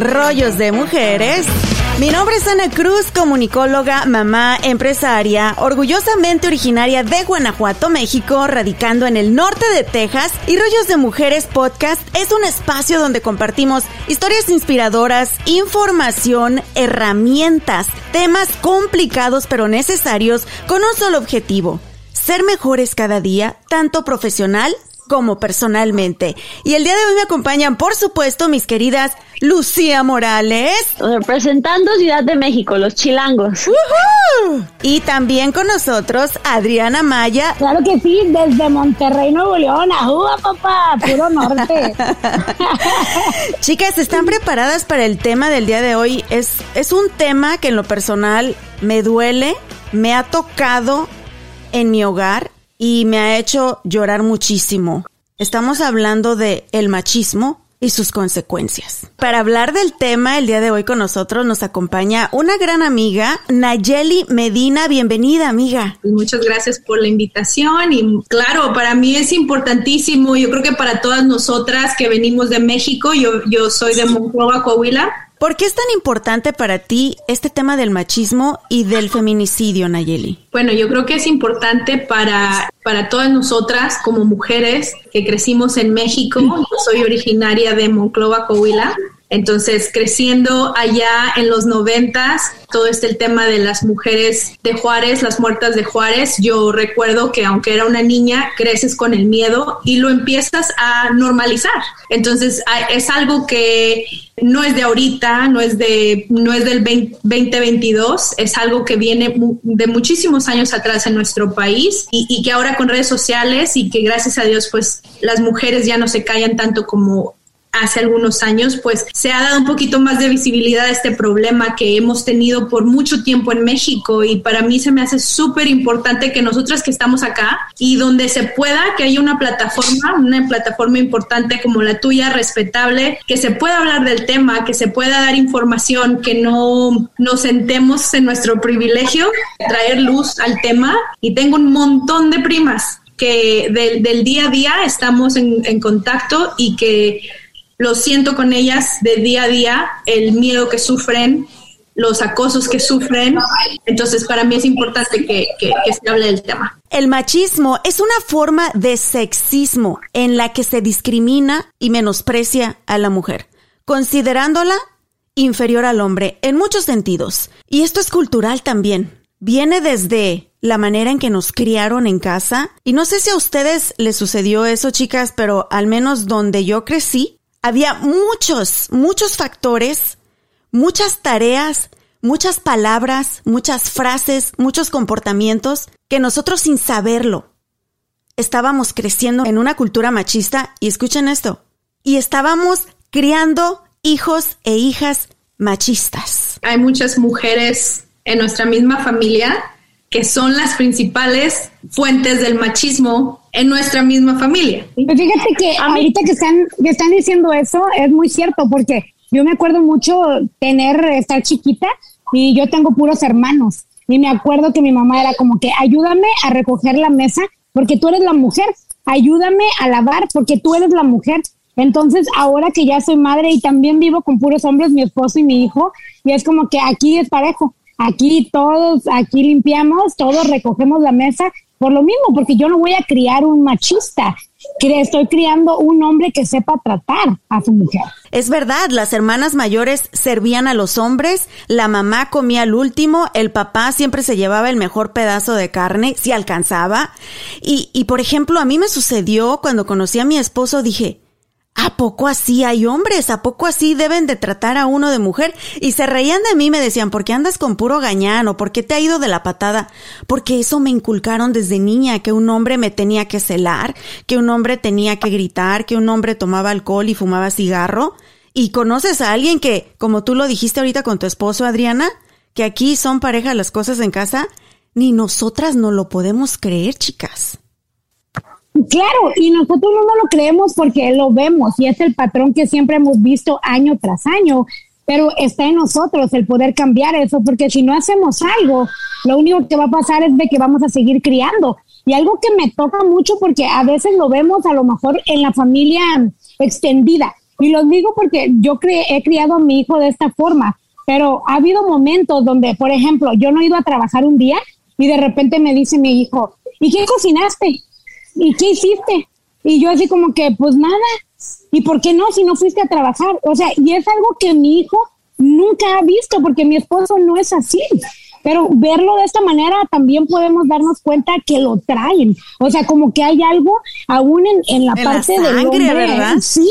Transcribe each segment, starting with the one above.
Rollos de Mujeres. Mi nombre es Ana Cruz, comunicóloga, mamá, empresaria, orgullosamente originaria de Guanajuato, México, radicando en el norte de Texas. Y Rollos de Mujeres Podcast es un espacio donde compartimos historias inspiradoras, información, herramientas, temas complicados pero necesarios con un solo objetivo. Ser mejores cada día, tanto profesional como personalmente. Y el día de hoy me acompañan, por supuesto, mis queridas Lucía Morales. Representando Ciudad de México, los chilangos. Y también con nosotros Adriana Maya. Claro que sí, desde Monterrey, Nuevo León. ¡Ajúa, papá! Puro norte. Chicas, ¿están preparadas para el tema del día de hoy? Es, es un tema que en lo personal me duele, me ha tocado en mi hogar y me ha hecho llorar muchísimo. Estamos hablando de el machismo y sus consecuencias. Para hablar del tema, el día de hoy con nosotros nos acompaña una gran amiga, Nayeli Medina. Bienvenida, amiga. Pues muchas gracias por la invitación y claro, para mí es importantísimo, yo creo que para todas nosotras que venimos de México, yo, yo soy de Monclova, Coahuila, ¿Por qué es tan importante para ti este tema del machismo y del feminicidio, Nayeli? Bueno, yo creo que es importante para, para todas nosotras como mujeres que crecimos en México. Yo soy originaria de Monclova, Coahuila. Entonces, creciendo allá en los noventas, todo este el tema de las mujeres de Juárez, las muertas de Juárez, yo recuerdo que aunque era una niña, creces con el miedo y lo empiezas a normalizar. Entonces, es algo que no es de ahorita, no es de no es del 2022, es algo que viene de muchísimos años atrás en nuestro país y, y que ahora con redes sociales y que gracias a Dios pues las mujeres ya no se callan tanto como hace algunos años, pues se ha dado un poquito más de visibilidad a este problema que hemos tenido por mucho tiempo en México. Y para mí se me hace súper importante que nosotras que estamos acá y donde se pueda, que haya una plataforma, una plataforma importante como la tuya, respetable, que se pueda hablar del tema, que se pueda dar información, que no nos sentemos en nuestro privilegio, traer luz al tema. Y tengo un montón de primas que del, día a día estamos en, en contacto y que lo siento con ellas de día a día, el miedo que sufren, los acosos que sufren. Entonces, para mí es importante que, que, que, se hable del tema. El machismo es una forma de sexismo en la que se discrimina y menosprecia a la mujer, considerándola inferior al hombre en muchos sentidos. Y esto es cultural también. Viene desde la manera en que nos criaron en casa. Y no sé si a ustedes les sucedió eso, chicas, pero al menos donde yo crecí, había muchos, muchos factores, muchas tareas, muchas palabras, muchas frases, muchos comportamientos que nosotros sin saberlo estábamos creciendo en una cultura machista y escuchen esto, y estábamos criando hijos e hijas machistas. Hay muchas mujeres en nuestra misma familia que son las principales fuentes del machismo en nuestra misma familia. Pues fíjate que ahorita que están, que están diciendo eso es muy cierto, porque yo me acuerdo mucho tener, estar chiquita y yo tengo puros hermanos. Y me acuerdo que mi mamá era como que ayúdame a recoger la mesa porque tú eres la mujer, ayúdame a lavar porque tú eres la mujer. Entonces, ahora que ya soy madre y también vivo con puros hombres, mi esposo y mi hijo, y es como que aquí es parejo aquí todos, aquí limpiamos, todos recogemos la mesa por lo mismo, porque yo no voy a criar un machista. estoy criando un hombre que sepa tratar a su mujer. Es verdad, las hermanas mayores servían a los hombres, la mamá comía al último, el papá siempre se llevaba el mejor pedazo de carne, si alcanzaba. Y, y por ejemplo, a mí me sucedió cuando conocí a mi esposo, dije, ¿A poco así hay hombres? ¿A poco así deben de tratar a uno de mujer? Y se reían de mí, me decían, ¿por qué andas con puro gañán o por qué te ha ido de la patada? Porque eso me inculcaron desde niña, que un hombre me tenía que celar, que un hombre tenía que gritar, que un hombre tomaba alcohol y fumaba cigarro. ¿Y conoces a alguien que, como tú lo dijiste ahorita con tu esposo, Adriana, que aquí son pareja las cosas en casa? Ni nosotras no lo podemos creer, chicas. Claro, y nosotros no lo creemos porque lo vemos y es el patrón que siempre hemos visto año tras año, pero está en nosotros el poder cambiar eso, porque si no hacemos algo, lo único que va a pasar es de que vamos a seguir criando. Y algo que me toca mucho porque a veces lo vemos a lo mejor en la familia extendida. Y lo digo porque yo he criado a mi hijo de esta forma, pero ha habido momentos donde, por ejemplo, yo no he ido a trabajar un día y de repente me dice mi hijo, ¿y qué cocinaste? ¿Y qué hiciste? Y yo así como que, pues nada. ¿Y por qué no si no fuiste a trabajar? O sea, y es algo que mi hijo nunca ha visto porque mi esposo no es así. Pero verlo de esta manera también podemos darnos cuenta que lo traen. O sea, como que hay algo aún en, la parte de del hombre. ¿verdad? Sí.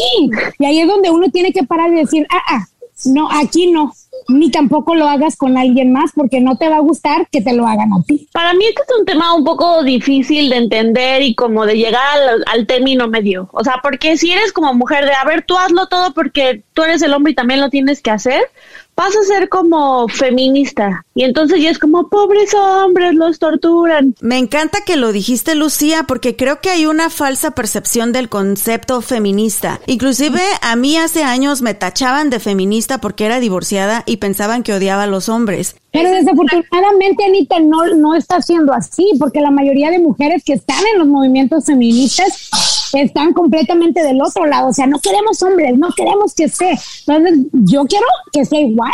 Y ahí es donde uno tiene que parar y decir, ah, ah, no, aquí no ni tampoco lo hagas con alguien más porque no te va a gustar que te lo hagan a ti. Para mí este es un tema un poco difícil de entender y como de llegar al, al, término medio. O sea, porque si eres como mujer de, a ver, tú hazlo todo porque tú eres el hombre y también lo tienes que hacer, vas a ser como feminista. Y entonces ya es como, pobres hombres, los torturan. Me encanta que lo dijiste, Lucía, porque creo que hay una falsa percepción del concepto feminista. Inclusive a mí hace años me tachaban de feminista porque era divorciada y pensaban que odiaba a los hombres. Pero desafortunadamente, Anita, no, no está siendo así, porque la mayoría de mujeres que están en los movimientos feministas están completamente del otro lado. O sea, no queremos hombres, no queremos que sea. Entonces, yo quiero que sea igual.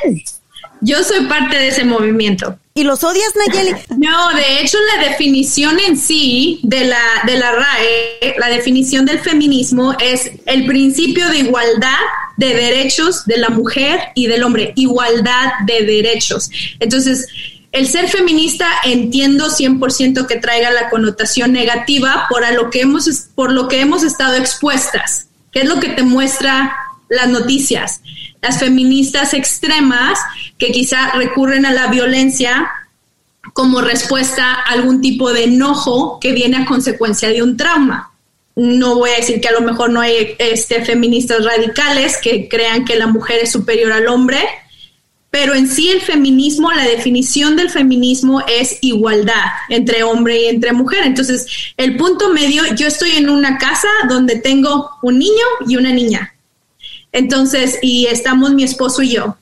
Yo soy parte de ese movimiento. ¿Y los odias, Nayeli? No, de hecho la definición en sí de la, de la RAE, la definición del feminismo es el principio de igualdad de derechos de la mujer y del hombre, igualdad de derechos. Entonces, el ser feminista entiendo 100% que traiga la connotación negativa por, a lo que hemos, por lo que hemos estado expuestas, que es lo que te muestra las noticias. Las feministas extremas que quizá recurren a la violencia como respuesta a algún tipo de enojo que viene a consecuencia de un trauma. No voy a decir que a lo mejor no hay este, feministas radicales que crean que la mujer es superior al hombre, pero en sí el feminismo, la definición del feminismo es igualdad entre hombre y entre mujer. Entonces, el punto medio, yo estoy en una casa donde tengo un niño y una niña. Entonces, y estamos mi esposo y yo.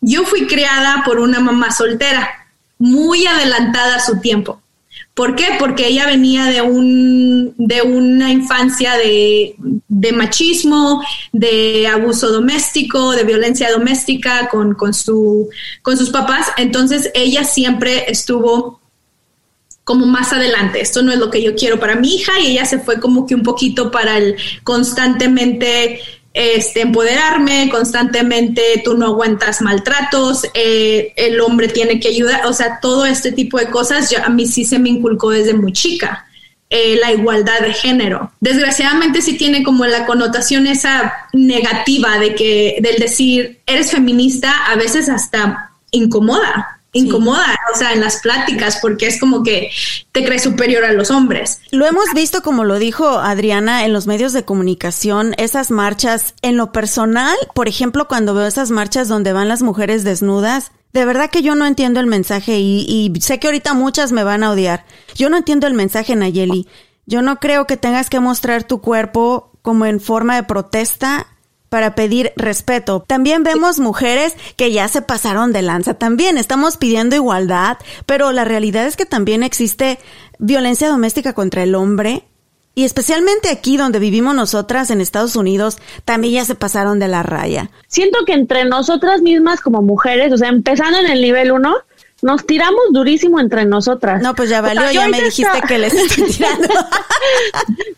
Yo fui criada por una mamá soltera, muy adelantada a su tiempo. ¿Por qué? Porque ella venía de, un, de una infancia de, machismo, de abuso doméstico, de violencia doméstica con, con, su, con sus papás. Entonces ella siempre estuvo como más adelante. Esto no es lo que yo quiero para mi hija y ella se fue como que un poquito para el constantemente este, empoderarme constantemente, tú no aguantas maltratos, eh, el hombre tiene que ayudar, o sea, todo este tipo de cosas a mí sí se me inculcó desde muy chica. Eh, la igualdad de género. Desgraciadamente sí tiene como la connotación esa negativa de que del decir eres feminista a veces hasta incomoda, incomoda, o sea, en las pláticas, porque es como que te crees superior a los hombres. Lo hemos visto, como lo dijo Adriana, en los medios de comunicación, esas marchas, en lo personal, por ejemplo, cuando veo esas marchas donde van las mujeres desnudas, de verdad que yo no entiendo el mensaje y, y sé que ahorita muchas me van a odiar. Yo no entiendo el mensaje, Nayeli. Yo no creo que tengas que mostrar tu cuerpo como en forma de protesta para pedir respeto. También vemos mujeres que ya se pasaron de lanza también. Estamos pidiendo igualdad, pero la realidad es que también existe violencia doméstica contra el hombre. Y especialmente aquí donde vivimos nosotras en Estados Unidos, también ya se pasaron de la raya. Siento que entre nosotras mismas como mujeres, o sea, empezando en el nivel uno, nos tiramos durísimo entre nosotras. No, pues ya valió, ya me dijiste que les estoy tirando.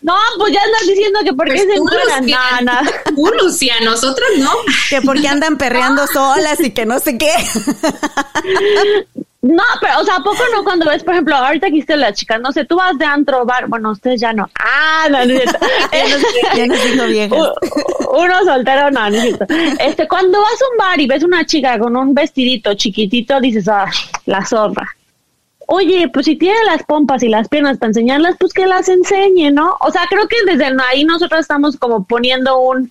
No, pues ya andas diciendo que porque pues se encuentran. No, no. Tú, Lucia, nosotros no. Que porque andan perreando solas y que no sé qué. No, pero, o sea, ¿a poco no cuando ves, por ejemplo, ahorita aquí está la chica, no sé, tú vas de antro, bar, bueno, ustedes ya no. Ah, no, no es cierto. ya. Uno soltero, no, no es cierto. Este, cuando vas a un bar y ves una chica con un vestidito chiquitito, dices, ah, la zorra. Oye, pues si tiene las pompas y las piernas para enseñarlas, pues que las enseñe, ¿no? O sea, creo que desde ahí nosotros estamos como poniendo un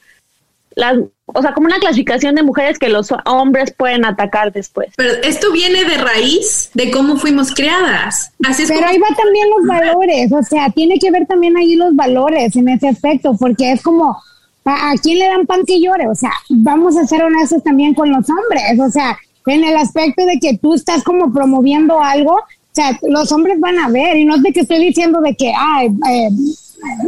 las, o sea, como una clasificación de mujeres que los hombres pueden atacar después. Pero esto viene de raíz de cómo fuimos creadas. Así es Pero ahí va también los valores, o sea, tiene que ver también ahí los valores en ese aspecto, porque es como, ¿a, quién le dan pan que llore? O sea, vamos a ser honestos también con los hombres, o sea, en el aspecto de que tú estás como promoviendo algo, o sea, los hombres van a ver, y no es de que estoy diciendo de que, ay, eh,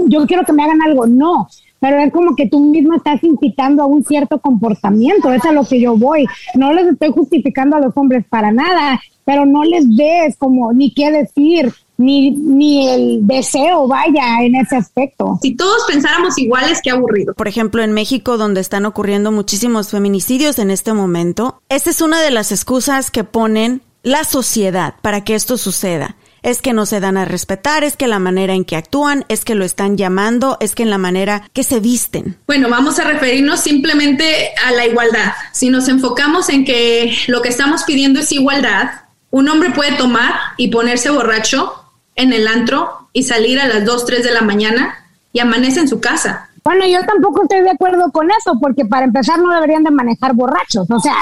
yo quiero que me hagan algo, no, pero es como que tú mismo estás incitando a un cierto comportamiento, es a lo que yo voy. No les estoy justificando a los hombres para nada, pero no les ves como ni qué decir, ni, ni el deseo vaya en ese aspecto. Si todos pensáramos iguales, qué aburrido. Por ejemplo, en México, donde están ocurriendo muchísimos feminicidios en este momento, esa es una de las excusas que ponen la sociedad para que esto suceda es que no se dan a respetar, es que la manera en que actúan, es que lo están llamando, es que en la manera que se visten. Bueno, vamos a referirnos simplemente a la igualdad. Si nos enfocamos en que lo que estamos pidiendo es igualdad, un hombre puede tomar y ponerse borracho en el antro y salir a las 2, 3 de la mañana y amanece en su casa. Bueno, yo tampoco estoy de acuerdo con eso, porque para empezar no deberían de manejar borrachos. O sea,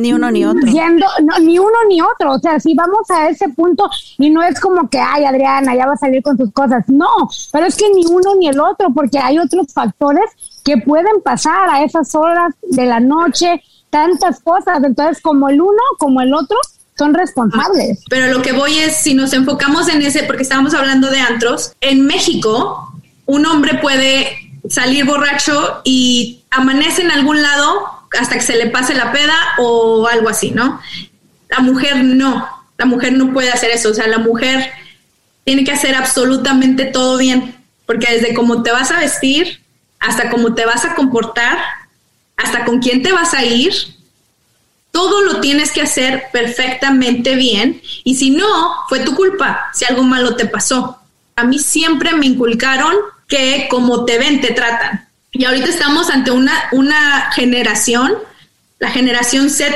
ni uno ni otro. ni uno ni otro. O sea, si vamos a ese punto y no es como que, ay, Adriana, ya va a salir con sus cosas. No, pero es que ni uno ni el otro, porque hay otros factores que pueden pasar a esas horas de la noche, tantas cosas. Entonces, como el uno, como el otro, son responsables. Pero lo que voy es, si nos enfocamos en ese, porque estábamos hablando de antros, en México, un hombre puede salir borracho y amanece en algún lado hasta que se le pase la peda o algo así, ¿no? La mujer no, la mujer no puede hacer eso, o sea, la mujer tiene que hacer absolutamente todo bien, porque desde cómo te vas a vestir, hasta cómo te vas a comportar, hasta con quién te vas a ir, todo lo tienes que hacer perfectamente bien y si no, fue tu culpa si algo malo te pasó. A mí siempre me inculcaron que como te ven, te tratan. Y ahorita estamos ante una, una generación, la generación Z,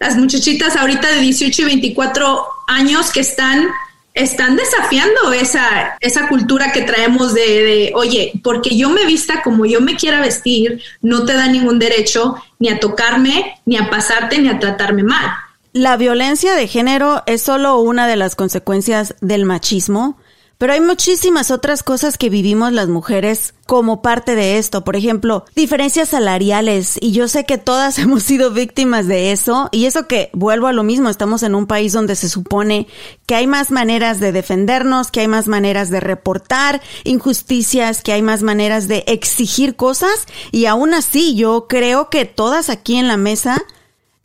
las muchachitas ahorita de 18 y 24 años que están, están desafiando esa, esa cultura que traemos de, de, oye, porque yo me vista como yo me quiera vestir, no te da ningún derecho ni a tocarme, ni a pasarte, ni a tratarme mal. La violencia de género es solo una de las consecuencias del machismo pero hay muchísimas otras cosas que vivimos las mujeres como parte de esto. Por ejemplo, diferencias salariales. Y yo sé que todas hemos sido víctimas de eso. Y eso que vuelvo a lo mismo. Estamos en un país donde se supone que hay más maneras de defendernos, que hay más maneras de reportar injusticias, que hay más maneras de exigir cosas. Y aún así, yo creo que todas aquí en la mesa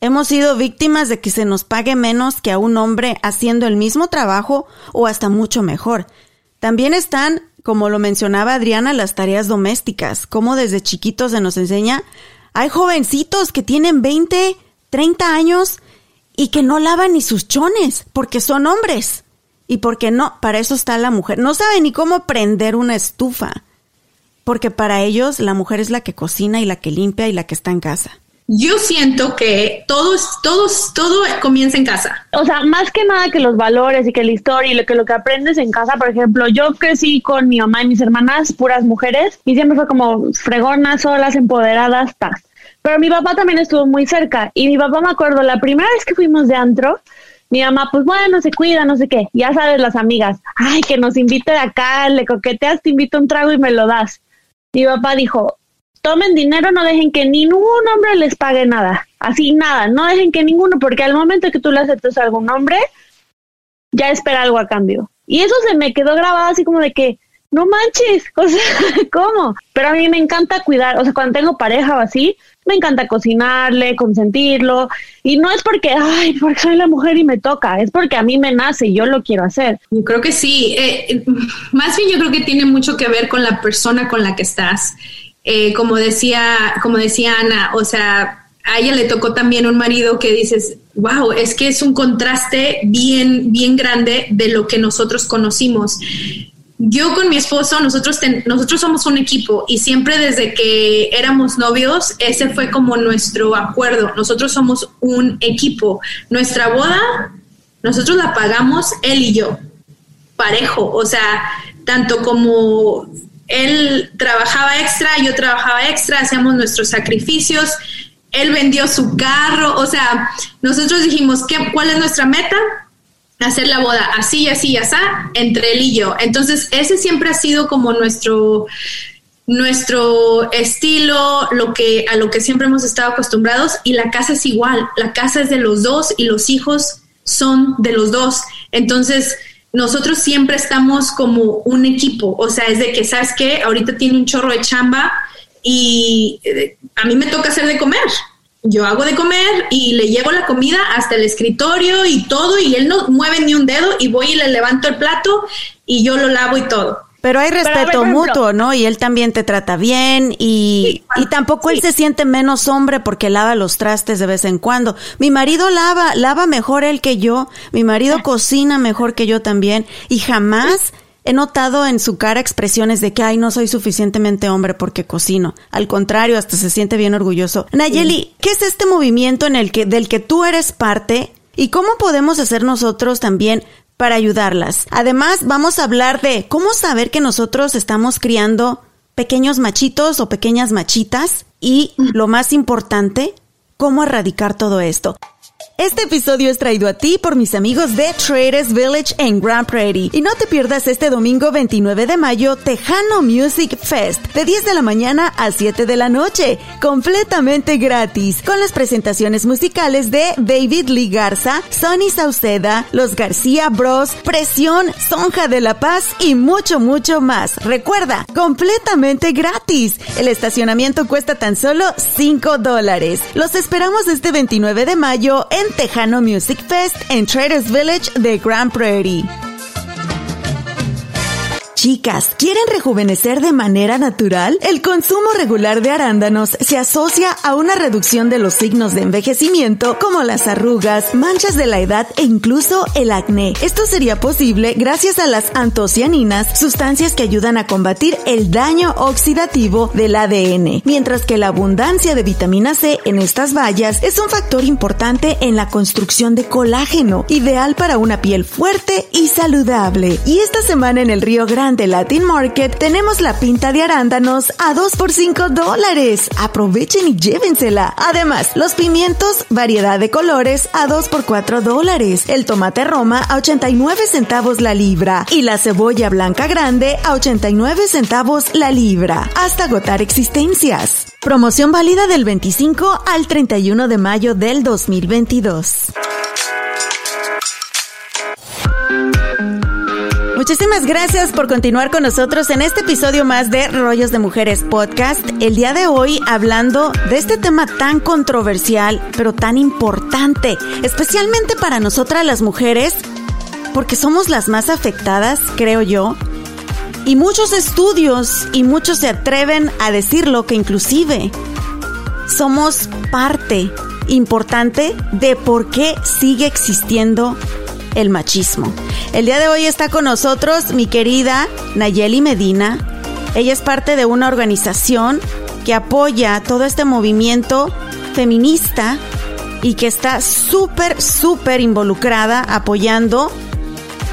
Hemos sido víctimas de que se nos pague menos que a un hombre haciendo el mismo trabajo o hasta mucho mejor. También están, como lo mencionaba Adriana, las tareas domésticas, como desde chiquitos se nos enseña. Hay jovencitos que tienen 20, 30 años y que no lavan ni sus chones porque son hombres. Y porque no, para eso está la mujer. No saben ni cómo prender una estufa. Porque para ellos la mujer es la que cocina y la que limpia y la que está en casa yo siento que todos, todos, todo comienza en casa. O sea, más que nada que los valores y que la historia y lo que lo que aprendes en casa, por ejemplo, yo crecí con mi mamá y mis hermanas, puras mujeres, y siempre fue como fregonas, solas, empoderadas, tas. Pero mi papá también estuvo muy cerca, y mi papá me acuerdo, la primera vez que fuimos de antro, mi mamá, pues bueno, se cuida, no sé qué. Ya sabes, las amigas, ay, que nos invite de acá, le coqueteas, te invito un trago y me lo das. Mi papá dijo, tomen dinero, no dejen que ningún hombre les pague nada, así nada, no dejen que ninguno, porque al momento que tú le aceptas a algún hombre, ya espera algo a cambio. Y eso se me quedó grabado así como de que, no manches, o sea, ¿cómo? Pero a mí me encanta cuidar, o sea, cuando tengo pareja o así, me encanta cocinarle, consentirlo, y no es porque, ay, porque soy la mujer y me toca, es porque a mí me nace y yo lo quiero hacer. Yo creo que sí, eh, más bien yo creo que tiene mucho que ver con la persona con la que estás. Eh, como decía, como decía Ana, o sea, a ella le tocó también un marido que dices, wow, es que es un contraste bien, bien grande de lo que nosotros conocimos yo con mi esposo, nosotros, nosotros somos un equipo y siempre desde que éramos novios, ese fue como nuestro acuerdo. Nosotros somos un equipo. Nuestra boda, nosotros la pagamos él y yo, parejo. O sea, tanto como él trabajaba extra, yo trabajaba extra, hacíamos nuestros sacrificios. Él vendió su carro, o sea, nosotros dijimos, ¿qué, ¿cuál es nuestra meta? hacer la boda así, así, así, entre él y yo. Entonces, ese siempre ha sido como nuestro nuestro estilo, lo que a lo que siempre hemos estado acostumbrados y la casa es igual, la casa es de los dos y los hijos son de los dos. Entonces, nosotros siempre estamos como un equipo, o sea, es de que sabes que ahorita tiene un chorro de chamba y eh, a mí me toca hacer de comer yo hago de comer y le llevo la comida hasta el escritorio y todo y él no mueve ni un dedo y voy y le levanto el plato y yo lo lavo y todo. Pero hay respeto mutuo, ¿no? Y él también te trata bien y, y tampoco él se siente menos hombre porque lava los trastes de vez en cuando. Mi marido lava, lava mejor él que yo. Mi marido cocina mejor que yo también y jamás he notado en su cara expresiones de que, ay, no soy suficientemente hombre porque cocino. Al contrario, hasta se siente bien orgulloso. Nayeli, ¿qué es este movimiento en el que, del que tú eres parte? ¿Y cómo podemos hacer nosotros también para ayudarlas? Además, vamos a hablar de cómo saber que nosotros estamos criando pequeños machitos o pequeñas machitas y, lo más importante, cómo erradicar todo esto. Este episodio es traído a ti por mis amigos de Traders Village en Grand Prairie. Y no te pierdas este domingo 29 de mayo Tejano Music Fest de 10 de la mañana a 7 de la noche, completamente gratis, con las presentaciones musicales de David Lee Garza, Sonny Sauceda, Los García Bros, Presión, Sonja de la Paz y mucho, mucho más. Recuerda, completamente gratis. El estacionamiento cuesta tan solo 5 dólares. Los esperamos este 29 de mayo Tejano Music Fest en Traders Village de Grand Prairie. Chicas, ¿quieren rejuvenecer de manera natural? El consumo regular de arándanos se asocia a una reducción de los signos de envejecimiento como las arrugas, manchas de la edad e incluso el acné. Esto sería posible gracias a las antocianinas, sustancias que ayudan a combatir el daño oxidativo del ADN, mientras que la abundancia de vitamina C en estas bayas es un factor importante en la construcción de colágeno, ideal para una piel fuerte y saludable. Y esta semana en el Río Grande de Latin Market tenemos la pinta de arándanos a 2 por 5 dólares. Aprovechen y llévensela. Además, los pimientos, variedad de colores a 2 por 4 dólares. El tomate roma a 89 centavos la libra. Y la cebolla blanca grande a 89 centavos la libra. Hasta agotar existencias. Promoción válida del 25 al 31 de mayo del 2022. Muchísimas gracias por continuar con nosotros en este episodio más de Rollos de Mujeres Podcast. El día de hoy hablando de este tema tan controversial, pero tan importante, especialmente para nosotras las mujeres, porque somos las más afectadas, creo yo. Y muchos estudios y muchos se atreven a decirlo que inclusive somos parte importante de por qué sigue existiendo el machismo. El día de hoy está con nosotros mi querida Nayeli Medina. Ella es parte de una organización que apoya todo este movimiento feminista y que está súper, súper involucrada apoyando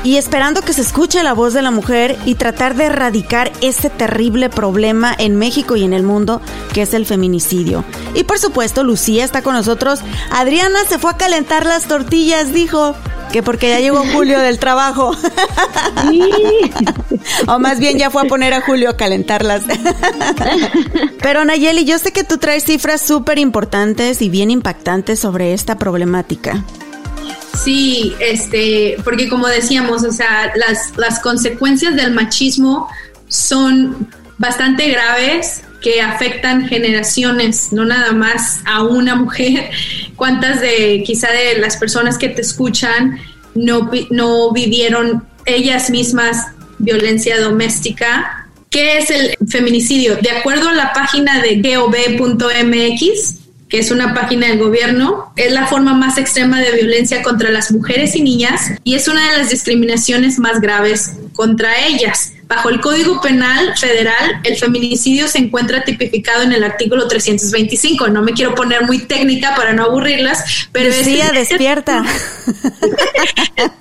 y esperando que se escuche la voz de la mujer y tratar de erradicar este terrible problema en México y en el mundo que es el feminicidio. Y por supuesto, Lucía está con nosotros. Adriana se fue a calentar las tortillas, dijo que porque ya llegó Julio del trabajo. o más bien ya fue a poner a Julio a calentarlas. Pero Nayeli, yo sé que tú traes cifras súper importantes y bien impactantes sobre esta problemática. Sí, este, porque como decíamos, o sea, las, las consecuencias del machismo son bastante graves que afectan generaciones, no nada más a una mujer. ¿Cuántas de quizá de las personas que te escuchan no, no vivieron ellas mismas violencia doméstica? ¿Qué es el feminicidio? De acuerdo a la página de gov.mx, que es una página del gobierno, es la forma más extrema de violencia contra las mujeres y niñas y es una de las discriminaciones más graves contra ellas. Bajo el Código Penal Federal, el feminicidio se encuentra tipificado en el artículo 325. No me quiero poner muy técnica para no aburrirlas, pero Lucía, este, despierta.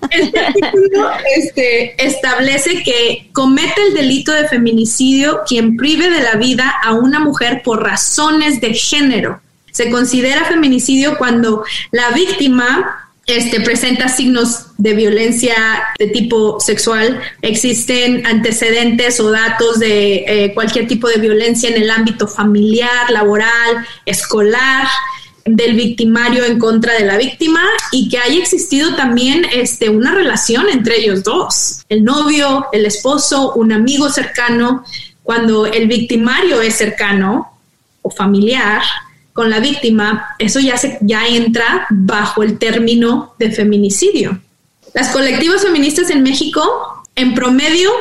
Este artículo este, establece que comete el delito de feminicidio quien prive de la vida a una mujer por razones de género. Se considera feminicidio cuando la víctima este, presenta signos de violencia de tipo sexual, existen antecedentes o datos de eh, cualquier tipo de violencia en el ámbito familiar, laboral, escolar, del victimario en contra de la víctima y que haya existido también este, una relación entre ellos dos, el novio, el esposo, un amigo cercano, cuando el victimario es cercano o familiar, con la víctima, eso ya, se, ya entra bajo el término de feminicidio. Las colectivas feministas en México, en promedio,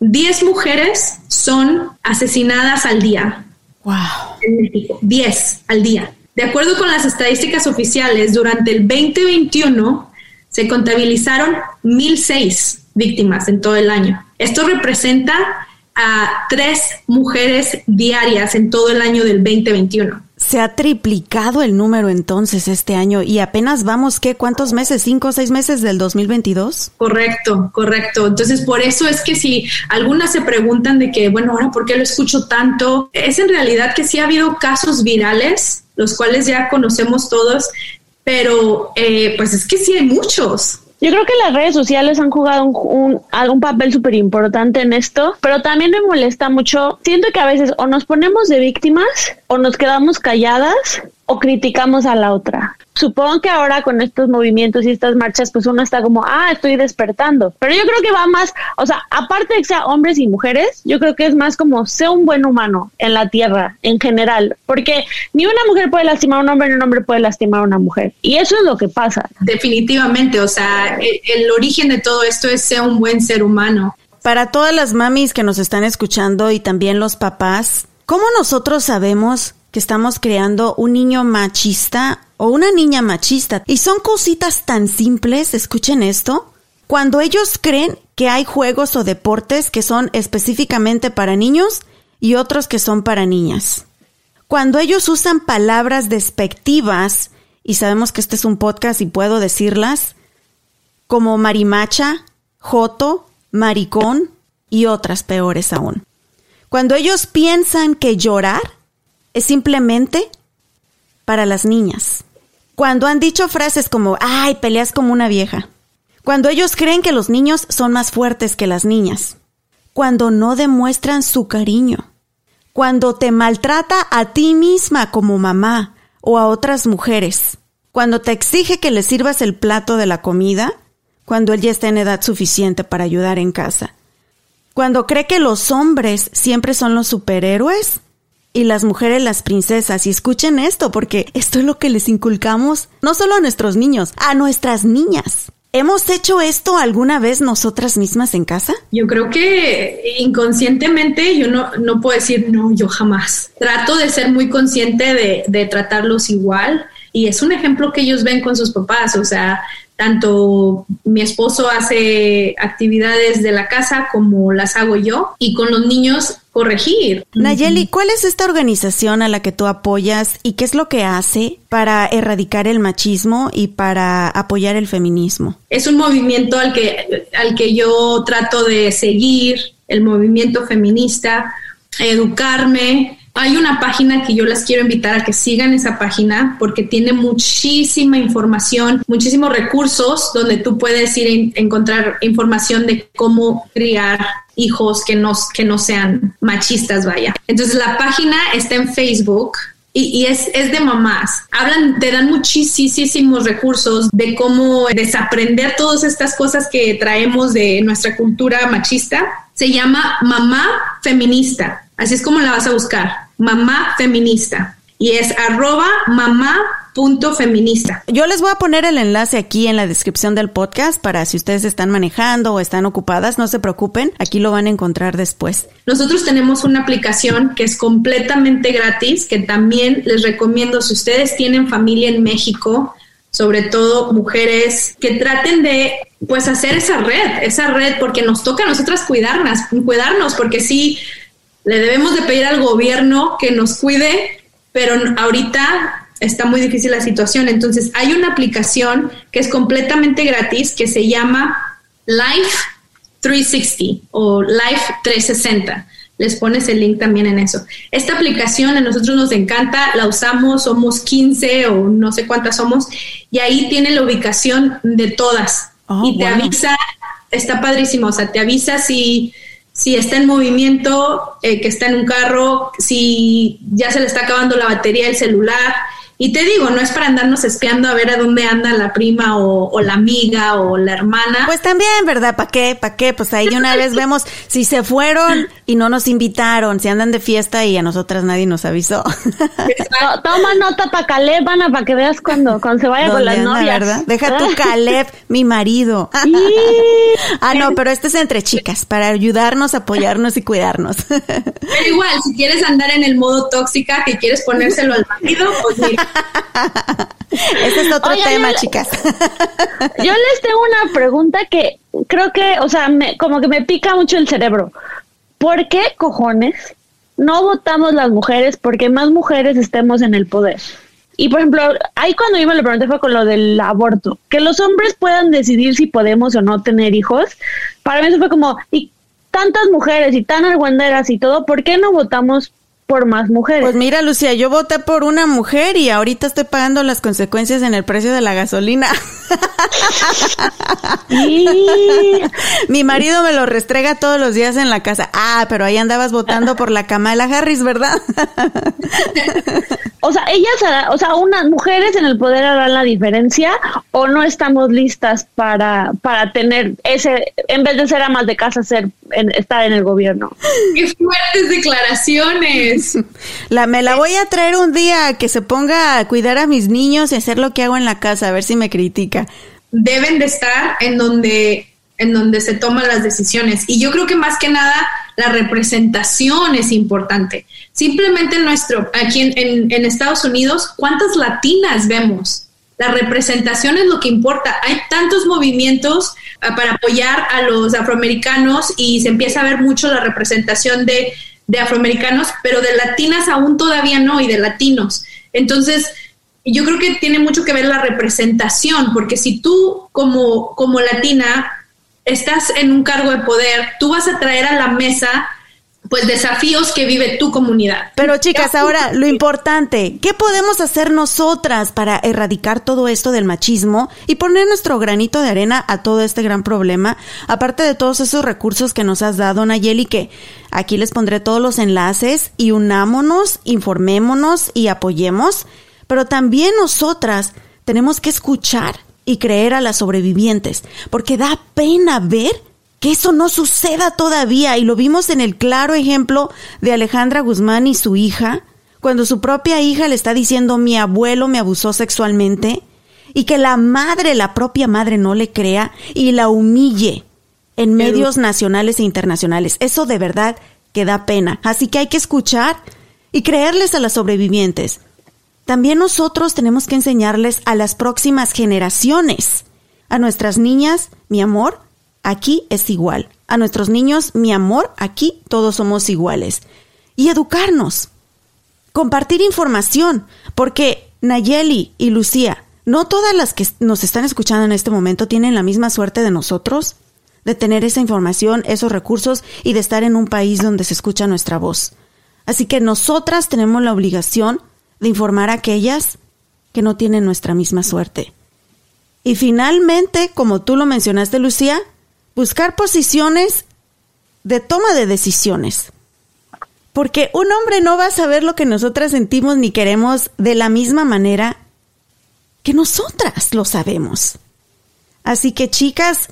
10 mujeres son asesinadas al día. Wow. En México, 10 al día. De acuerdo con las estadísticas oficiales, durante el 2021 se contabilizaron 1.006 víctimas en todo el año. Esto representa a tres mujeres diarias en todo el año del 2021. Se ha triplicado el número entonces este año y apenas vamos, ¿qué? ¿Cuántos meses? ¿Cinco o seis meses del 2022? Correcto, correcto. Entonces, por eso es que si algunas se preguntan de que, bueno, ahora, ¿por qué lo escucho tanto? Es en realidad que sí ha habido casos virales, los cuales ya conocemos todos, pero eh, pues es que sí hay muchos. Yo creo que las redes sociales han jugado un, un, papel súper importante en esto, pero también me molesta mucho. Siento que a veces o nos ponemos de víctimas o nos quedamos calladas o criticamos a la otra. Supongo que ahora con estos movimientos y estas marchas, pues uno está como, ah, estoy despertando. Pero yo creo que va más, o sea, aparte de que sea hombres y mujeres, yo creo que es más como sea un buen humano en la tierra en general. Porque ni una mujer puede lastimar a un hombre, ni un hombre puede lastimar a una mujer. Y eso es lo que pasa. Definitivamente, o sea, el, el origen de todo esto es ser un buen ser humano. Para todas las mamis que nos están escuchando y también los papás, ¿cómo nosotros sabemos que estamos creando un niño machista o una niña machista. Y son cositas tan simples, escuchen esto, cuando ellos creen que hay juegos o deportes que son específicamente para niños y otros que son para niñas. Cuando ellos usan palabras despectivas, y sabemos que este es un podcast y puedo decirlas, como marimacha, joto, maricón y otras peores aún. Cuando ellos piensan que llorar es simplemente para las niñas. Cuando han dicho frases como, ay, peleas como una vieja. Cuando ellos creen que los niños son más fuertes que las niñas. Cuando no demuestran su cariño. Cuando te maltrata a ti misma como mamá o a otras mujeres. Cuando te exige que le sirvas el plato de la comida cuando él ya está en edad suficiente para ayudar en casa. Cuando cree que los hombres siempre son los superhéroes y las mujeres las princesas. Y escuchen esto, porque esto es lo que les inculcamos no solo a nuestros niños, a nuestras niñas. ¿Hemos hecho esto alguna vez nosotras mismas en casa? Yo creo que inconscientemente yo no, no puedo decir no, yo jamás. Trato de ser muy consciente de, de tratarlos igual y es un ejemplo que ellos ven con sus papás, o sea, tanto mi esposo hace actividades de la casa como las hago yo y con los niños corregir. Nayeli, ¿cuál es esta organización a la que tú apoyas y qué es lo que hace para erradicar el machismo y para apoyar el feminismo? Es un movimiento al que, al que yo trato de seguir, el movimiento feminista, educarme, hay una página que yo las quiero invitar a que sigan esa página porque tiene muchísima información, muchísimos recursos donde tú puedes ir a encontrar información de cómo criar hijos que no, que no sean machistas, vaya. Entonces la página está en Facebook y, es, es, de mamás. Hablan, te dan muchísimos recursos de cómo desaprender todas estas cosas que traemos de nuestra cultura machista. Se llama Mamá Feminista. Así es como la vas a buscar. Mamá Feminista. Y es arroba mamá punto feminista. Yo les voy a poner el enlace aquí en la descripción del podcast para si ustedes están manejando o están ocupadas, no se preocupen, aquí lo van a encontrar después. Nosotros tenemos una aplicación que es completamente gratis, que también les recomiendo si ustedes tienen familia en México, sobre todo mujeres que traten de pues hacer esa red, esa red porque nos toca a nosotras cuidarnos, cuidarnos porque sí le debemos de pedir al gobierno que nos cuide, pero ahorita está muy difícil la situación. Entonces, hay una aplicación que es completamente gratis que se llama Life 360 o Life 360. Les pones el link también en eso. Esta aplicación a nosotros nos encanta, la usamos, somos 15 o no sé cuántas somos, y ahí tiene la ubicación de todas. Oh, y te avisa, está padrísimo, o sea, te avisa si si está en movimiento, eh, que está en un carro, si ya se le está acabando la batería del celular, y te digo, no es para andarnos espiando a ver a dónde anda la prima o, la amiga o la hermana. Pues también, ¿verdad? ¿Para qué? ¿Para qué? Pues ahí una vez vemos si se fueron y no nos invitaron, si andan de fiesta y a nosotras nadie nos avisó. toma nota para Caleb, Ana, para que veas cuando, cuando se vaya con las novias. ¿verdad? Deja tu Caleb, mi marido. ah, no, pero este es entre chicas, para ayudarnos, apoyarnos y cuidarnos. pero igual, si quieres andar en el modo tóxica, que quieres ponérselo al marido, pues mira ese es otro tema, chicas. yo les tengo una pregunta que creo que, o sea, me, como que me pica mucho el cerebro. ¿Por qué cojones no votamos las mujeres porque más mujeres estemos en el poder? Y por ejemplo, ahí cuando yo me lo pregunté fue con lo del aborto, que los hombres puedan decidir si podemos o no tener hijos. Para mí eso fue como, y tantas mujeres y tan argüenderas y todo, ¿por qué no votamos por más mujeres. Pues mira, Lucía, yo voté por una mujer y ahorita estoy pagando las consecuencias en el precio de la gasolina. Mi marido me lo restrega todos los días en la casa. Ah, pero ahí andabas votando por la Kamala Harris, ¿verdad? o sea, ellas, o sea, unas mujeres en el poder harán la diferencia o no estamos listas para, para tener ese, en vez de ser amas de casa, ser estar en el gobierno. Qué fuertes declaraciones. Me la voy a traer un día que se ponga a cuidar a mis niños y hacer lo que hago en la casa, a ver si me critica. Deben de estar en donde, en donde se toman las decisiones. Y yo creo que más que nada la representación es importante. Simplemente nuestro, aquí en, en Estados Unidos, ¿cuántas latinas vemos? La representación es lo que importa. Hay tantos movimientos ah, para apoyar a los afroamericanos y se empieza a ver mucho la representación de, afroamericanos, pero de latinas aún todavía no y de latinos. Entonces, yo creo que tiene mucho que ver la representación, porque si tú como, como latina estás en un cargo de poder, tú vas a traer a la mesa pues desafíos que vive tu comunidad. Pero chicas, ahora lo importante, ¿qué podemos hacer nosotras para erradicar todo esto del machismo y poner nuestro granito de arena a todo este gran problema? Aparte de todos esos recursos que nos has dado, Nayeli, que aquí les pondré todos los enlaces y unámonos, informémonos y apoyemos, pero también nosotras tenemos que escuchar y creer a las sobrevivientes, porque da pena ver que eso no suceda todavía. Y lo vimos en el claro ejemplo de Alejandra Guzmán y su hija, cuando su propia hija le está diciendo mi abuelo me abusó sexualmente, y que la madre, la propia madre, no le crea y la humille en medios nacionales e internacionales. Eso de verdad que da pena. Así que hay que escuchar y creerles a las sobrevivientes. También nosotros tenemos que enseñarles a las próximas generaciones, a nuestras niñas, mi amor, aquí es igual. A nuestros niños, mi amor, aquí todos somos iguales. Y educarnos. Compartir información, porque Nayeli y Lucía, no todas las que nos están escuchando en este momento tienen la misma suerte de nosotros, de tener esa información, esos recursos y de estar en un país donde se escucha nuestra voz. Así que nosotras tenemos la obligación de informar a aquellas que no tienen nuestra misma suerte. Y finalmente, como tú lo mencionaste, Lucía, buscar posiciones de toma de decisiones. Porque un hombre no va a saber lo que nosotras sentimos ni queremos de la misma manera que nosotras lo sabemos. Así que chicas,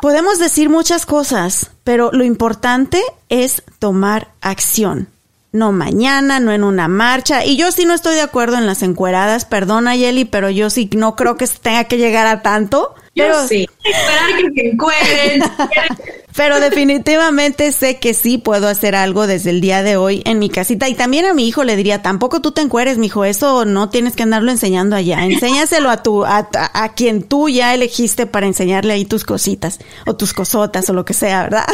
podemos decir muchas cosas, pero lo importante es tomar acción. No mañana, no en una marcha. Y yo sí no estoy de acuerdo en las encueradas, perdona Yeli, pero yo sí no creo que tenga que llegar a tanto. Yo sí. Esperar que se encueren. Pero definitivamente sé que sí puedo hacer algo desde el día de hoy en mi casita. Y también a mi hijo le diría, tampoco tú te encueres, mijo, eso no tienes que andarlo enseñando allá. Enséñaselo a tu, a, a, quien tú ya elegiste para enseñarle ahí tus cositas, o tus cosotas, o lo que sea, ¿verdad?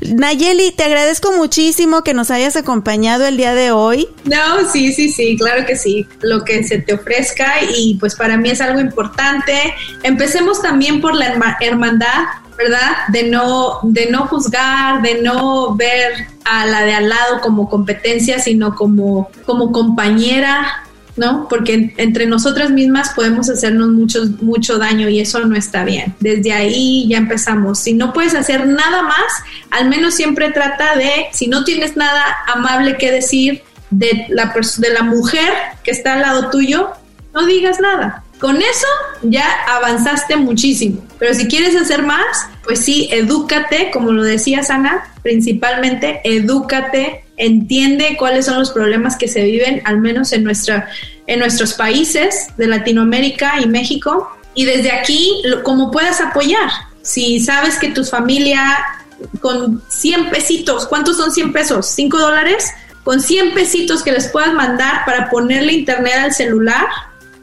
Nayeli, te agradezco muchísimo que nos hayas acompañado el día de hoy. No, sí, sí, sí, claro que sí. Lo que se te ofrezca y pues para mí es algo importante. Empecemos también por la hermandad, ¿verdad? De no, de no juzgar, de no ver a la de al lado como competencia, sino como, como compañera, ¿no? Porque entre nosotras mismas podemos hacernos mucho, mucho daño y eso no está bien. Desde ahí ya empezamos. Si no puedes hacer nada más, al menos siempre trata de, si no tienes nada amable que decir de la, de la mujer que está al lado tuyo, no digas nada. Con eso ya avanzaste muchísimo. Pero si quieres hacer más, pues sí, edúcate, como lo decía Sana, principalmente edúcate, entiende cuáles son los problemas que se viven, al menos en, nuestra, en nuestros países de Latinoamérica y México. Y desde aquí, como puedas apoyar. Si sabes que tu familia con 100 pesitos, ¿cuántos son 100 pesos? ¿5 dólares? Con 100 pesitos que les puedas mandar para ponerle internet al celular,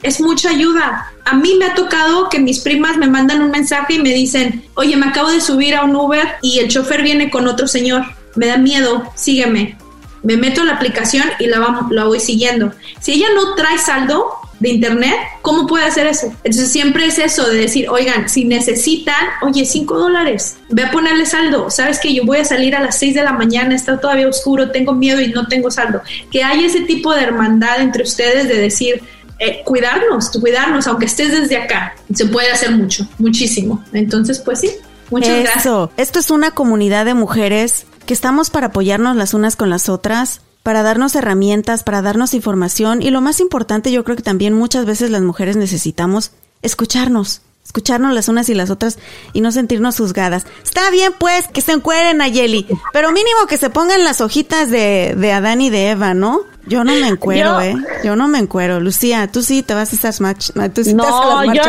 es mucha ayuda. A mí me ha tocado que mis primas me mandan un mensaje y me dicen, oye, me acabo de subir a un Uber y el chofer viene con otro señor. Me da miedo, sígueme. Me meto en la aplicación y la, vamos, la voy siguiendo. Si ella no trae saldo de internet, ¿cómo puede hacer eso? Entonces siempre es eso de decir, oigan, si necesitan, oye, cinco dólares, ve a ponerle saldo. Sabes que yo voy a salir a las 6 de la mañana, está todavía oscuro, tengo miedo y no tengo saldo. Que haya ese tipo de hermandad entre ustedes de decir, eh, cuidarnos, cuidarnos, aunque estés desde acá. Se puede hacer mucho, muchísimo. Entonces, pues sí, muchas Eso. gracias. Esto es una comunidad de mujeres que estamos para apoyarnos las unas con las otras, para darnos herramientas, para darnos información y lo más importante, yo creo que también muchas veces las mujeres necesitamos escucharnos escucharnos las unas y las otras y no sentirnos juzgadas. Está bien, pues, que se encueren a Yeli, pero mínimo que se pongan las hojitas de, de Adán y de Eva, ¿no? Yo no me encuero, ¿eh? Yo no me encuero. Lucía, tú sí te vas a estas marchas. No, yo,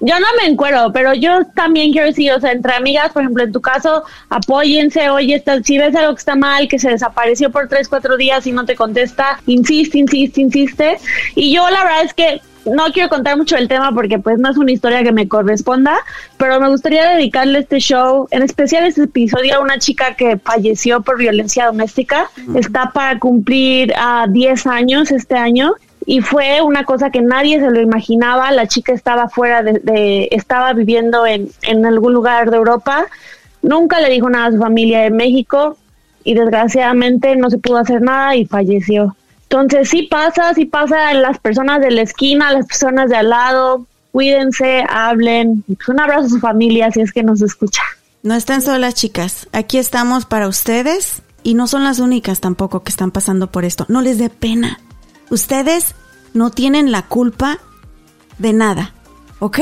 yo no me encuero, pero yo también quiero decir, o sea, entre amigas, por ejemplo, en tu caso, apóyense, oye, está, si ves algo que está mal, que se desapareció por tres, cuatro días y no te contesta, insiste, insiste, insiste. Y yo la verdad es que no quiero contar mucho del tema porque pues no es una historia que me corresponda, pero me gustaría dedicarle este show, en especial este episodio a una chica que falleció por violencia doméstica. Está para cumplir a 10 años este año y fue una cosa que nadie se lo imaginaba. La chica estaba fuera de, estaba viviendo en, en algún lugar de Europa. Nunca le dijo nada a su familia de México y desgraciadamente no se pudo hacer nada y falleció. Entonces sí pasa, sí pasa en las personas de la esquina, las personas de al lado, cuídense, hablen, pues, un abrazo a su familia si es que nos escucha. No están solas, chicas. Aquí estamos para ustedes y no son las únicas tampoco que están pasando por esto. No les dé pena. Ustedes no tienen la culpa de nada, ¿ok?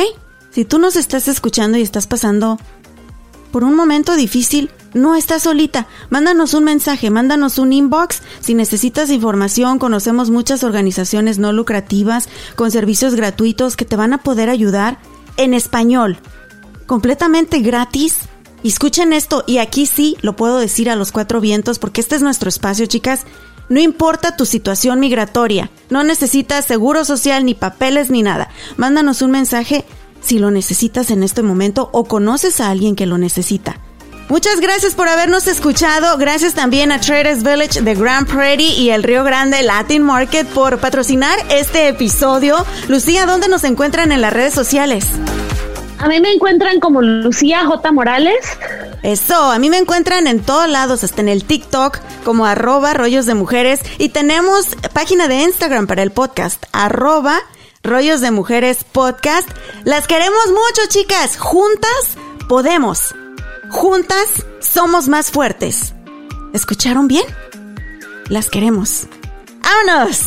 Si tú nos estás escuchando y estás pasando por un momento difícil, no estás solita. Mándanos un mensaje, mándanos un inbox. Si necesitas información, conocemos muchas organizaciones no lucrativas con servicios gratuitos que te van a poder ayudar en español, completamente gratis. Escuchen esto, y aquí sí lo puedo decir a los cuatro vientos, porque este es nuestro espacio, chicas. No importa tu situación migratoria, no necesitas seguro social, ni papeles, ni nada. Mándanos un mensaje si lo necesitas en este momento o conoces a alguien que lo necesita. Muchas gracias por habernos escuchado. Gracias también a Traders Village de Grand Prairie y el Río Grande Latin Market por patrocinar este episodio. Lucía, ¿dónde nos encuentran en las redes sociales? A mí me encuentran como Lucía J. Morales. Eso, a mí me encuentran en todos lados, hasta en el TikTok, como arroba rollos de mujeres. Y tenemos página de Instagram para el podcast, arroba rollos de mujeres podcast. Las queremos mucho, chicas. Juntas podemos. Juntas somos más fuertes. ¿Escucharon bien? Las queremos. ¡Vámonos!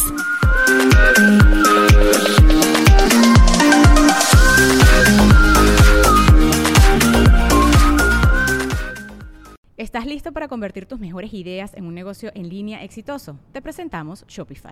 ¿Estás listo para convertir tus mejores ideas en un negocio en línea exitoso? Te presentamos Shopify.